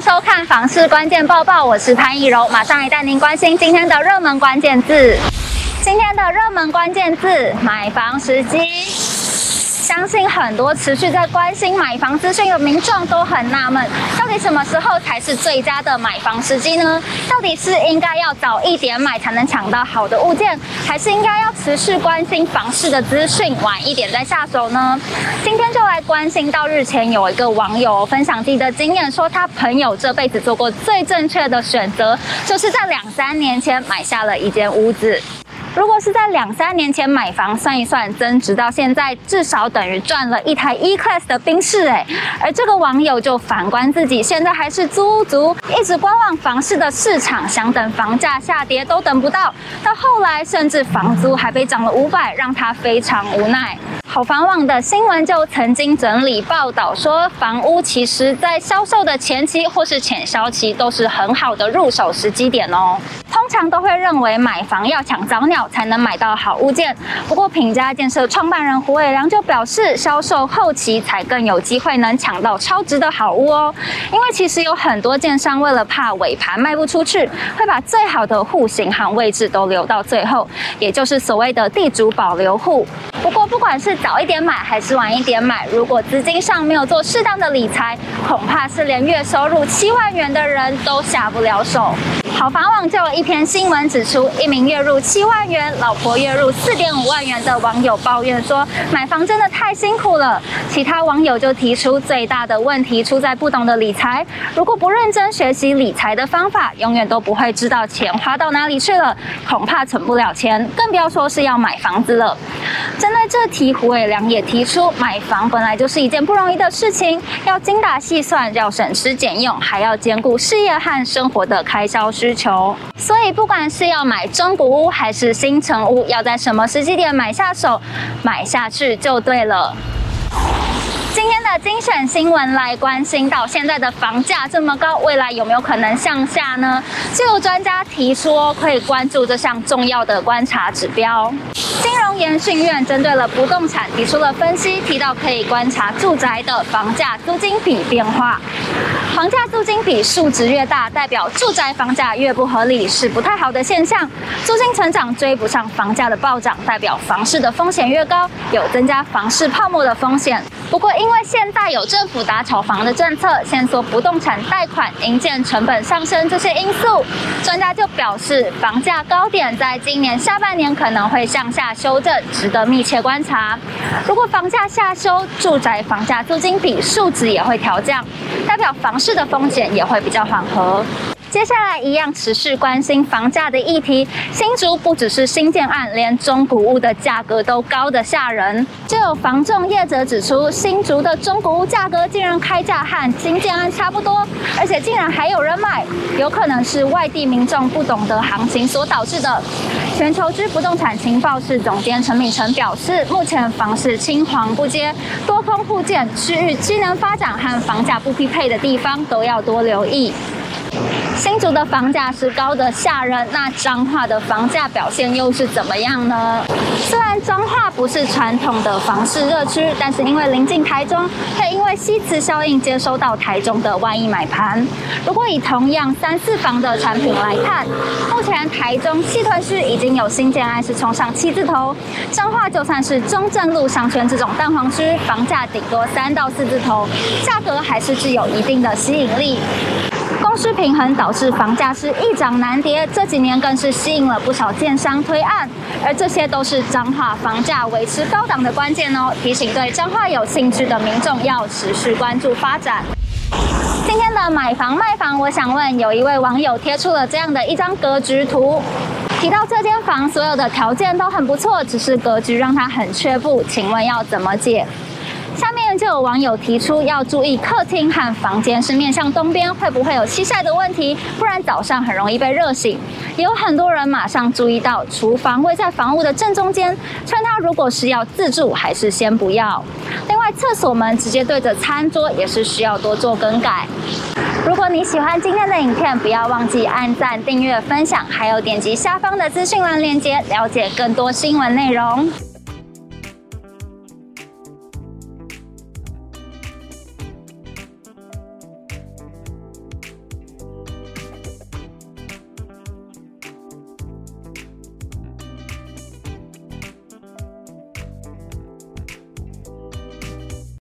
收看房市关键报报，我是潘奕柔，马上来带您关心今天的热门关键字。今天的热门关键字：买房时机。相信很多持续在关心买房资讯的民众都很纳闷，到底什么时候才是最佳的买房时机呢？到底是应该要早一点买才能抢到好的物件，还是应该要持续关心房市的资讯，晚一点再下手呢？今天就来关心到日前有一个网友分享自己的经验，说他朋友这辈子做过最正确的选择，就是在两三年前买下了一间屋子。如果是在两三年前买房，算一算增值到现在，至少等于赚了一台 E-Class 的宾士诶。而这个网友就反观自己，现在还是租屋族，一直观望房市的市场，想等房价下跌都等不到，到后来甚至房租还被涨了五百，让他非常无奈。好房网的新闻就曾经整理报道说，房屋其实在销售的前期或是潜销期都是很好的入手时机点哦。通常都会认为买房要抢早鸟才能买到好物件。不过品家建设创办人胡伟良就表示，销售后期才更有机会能抢到超值的好物哦。因为其实有很多建商为了怕尾盘卖不出去，会把最好的户型和位置都留到最后，也就是所谓的地主保留户。不过不管是早一点买还是晚一点买，如果资金上没有做适当的理财，恐怕是连月收入七万元的人都下不了手。好房网就有一篇新闻指出，一名月入七万元、老婆月入四点五万元的网友抱怨说，买房真的太辛苦了。其他网友就提出，最大的问题出在不懂得理财，如果不认真学习理财的方法，永远都不会知道钱花到哪里去了，恐怕存不了钱，更不要说是要买房子了。真的在这题，胡伟良也提出，买房本来就是一件不容易的事情，要精打细算，要省吃俭用，还要兼顾事业和生活的开销需求。所以，不管是要买中古屋还是新城屋，要在什么时机点买下手，买下去就对了。精选新闻来关心到现在的房价这么高，未来有没有可能向下呢？就有专家提出，可以关注这项重要的观察指标。金融研讯院针对了不动产提出了分析，提到可以观察住宅的房价租金比变化。房价租金比数值越大，代表住宅房价越不合理，是不太好的现象。租金成长追不上房价的暴涨，代表房市的风险越高，有增加房市泡沫的风险。不过，因为现在有政府打炒房的政策，限缩不动产贷款、营建成本上升这些因素，专家就表示，房价高点在今年下半年可能会向下修正，值得密切观察。如果房价下修，住宅房价租金比数值也会调降，代表房市的风险也会比较缓和。接下来一样持续关心房价的议题。新竹不只是新建案，连中古屋的价格都高得吓人。就有房仲业者指出，新竹的中古屋价格竟然开价和新建案差不多，而且竟然还有人买，有可能是外地民众不懂得行情所导致的。全球之不动产情报室总监陈敏成表示，目前房市青黄不接，多空互见，区域机能发展和房价不匹配的地方都要多留意。新竹的房价是高的吓人，那彰化的房价表现又是怎么样呢？虽然彰化不是传统的房市热区，但是因为临近台中，会因为西磁效应接收到台中的万亿买盘。如果以同样三四房的产品来看，目前台中七屯区已经有新建案是冲上七字头，彰化就算是中正路商圈这种蛋黄区，房价顶多三到四字头，价格还是具有一定的吸引力。供需平衡导致房价是一涨难跌，这几年更是吸引了不少建商推案，而这些都是彰化房价维持高档的关键哦。提醒对彰化有兴趣的民众要持续关注发展。今天的买房卖房，我想问，有一位网友贴出了这样的一张格局图，提到这间房所有的条件都很不错，只是格局让他很却步，请问要怎么解？下面就有网友提出要注意客厅和房间是面向东边，会不会有西晒的问题？不然早上很容易被热醒。也有很多人马上注意到厨房位在房屋的正中间，劝他如果是要自住，还是先不要。另外，厕所门直接对着餐桌也是需要多做更改。如果你喜欢今天的影片，不要忘记按赞、订阅、分享，还有点击下方的资讯栏链接，了解更多新闻内容。